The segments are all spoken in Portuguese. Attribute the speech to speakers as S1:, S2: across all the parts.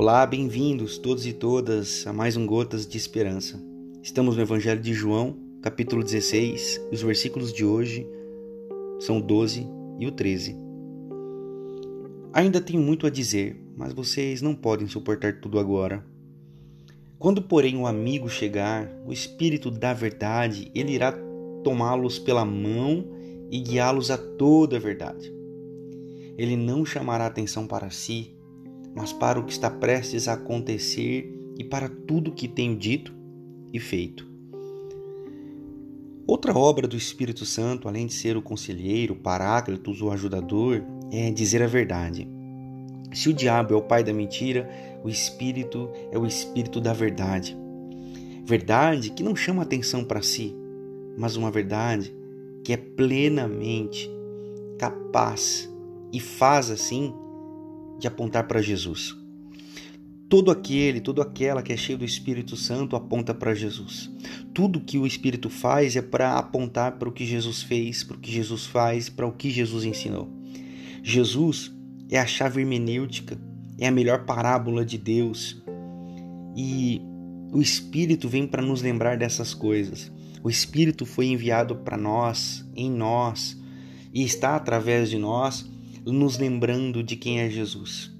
S1: Olá, bem-vindos todos e todas a mais um Gotas de Esperança. Estamos no Evangelho de João, capítulo 16, e os versículos de hoje são o 12 e o 13. Ainda tenho muito a dizer, mas vocês não podem suportar tudo agora. Quando, porém, o amigo chegar, o Espírito da Verdade, ele irá tomá-los pela mão e guiá-los a toda a verdade. Ele não chamará atenção para si, mas para o que está prestes a acontecer e para tudo que tenho dito e feito. Outra obra do Espírito Santo, além de ser o conselheiro, o paráclitos, o ajudador, é dizer a verdade. Se o diabo é o pai da mentira, o Espírito é o Espírito da verdade. Verdade que não chama atenção para si, mas uma verdade que é plenamente capaz e faz assim de apontar para Jesus. Todo aquele, toda aquela que é cheio do Espírito Santo aponta para Jesus. Tudo que o Espírito faz é para apontar para o que Jesus fez, para o que Jesus faz, para o que Jesus ensinou. Jesus é a chave hermenêutica, é a melhor parábola de Deus. E o Espírito vem para nos lembrar dessas coisas. O Espírito foi enviado para nós, em nós, e está através de nós nos lembrando de quem é Jesus.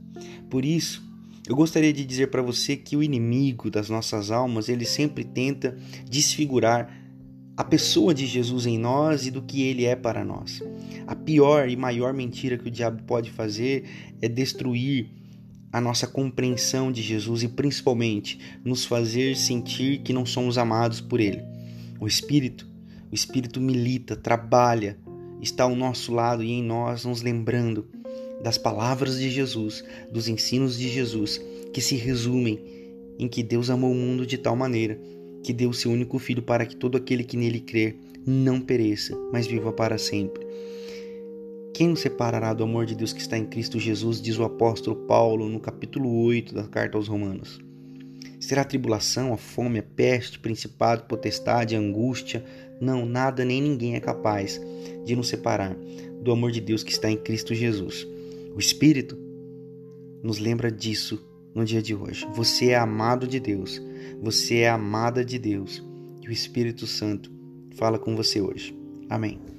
S1: Por isso, eu gostaria de dizer para você que o inimigo das nossas almas, ele sempre tenta desfigurar a pessoa de Jesus em nós e do que ele é para nós. A pior e maior mentira que o diabo pode fazer é destruir a nossa compreensão de Jesus e principalmente nos fazer sentir que não somos amados por ele. O espírito, o espírito milita, trabalha está ao nosso lado e em nós, nos lembrando das palavras de Jesus, dos ensinos de Jesus, que se resumem em que Deus amou o mundo de tal maneira que deu seu único filho para que todo aquele que nele crer não pereça, mas viva para sempre. Quem nos separará do amor de Deus que está em Cristo Jesus, diz o apóstolo Paulo no capítulo 8 da carta aos Romanos. Será a tribulação, a fome, a peste, principado, potestade, a angústia? Não, nada nem ninguém é capaz de nos separar do amor de Deus que está em Cristo Jesus. O Espírito nos lembra disso no dia de hoje. Você é amado de Deus, você é amada de Deus e o Espírito Santo fala com você hoje. Amém.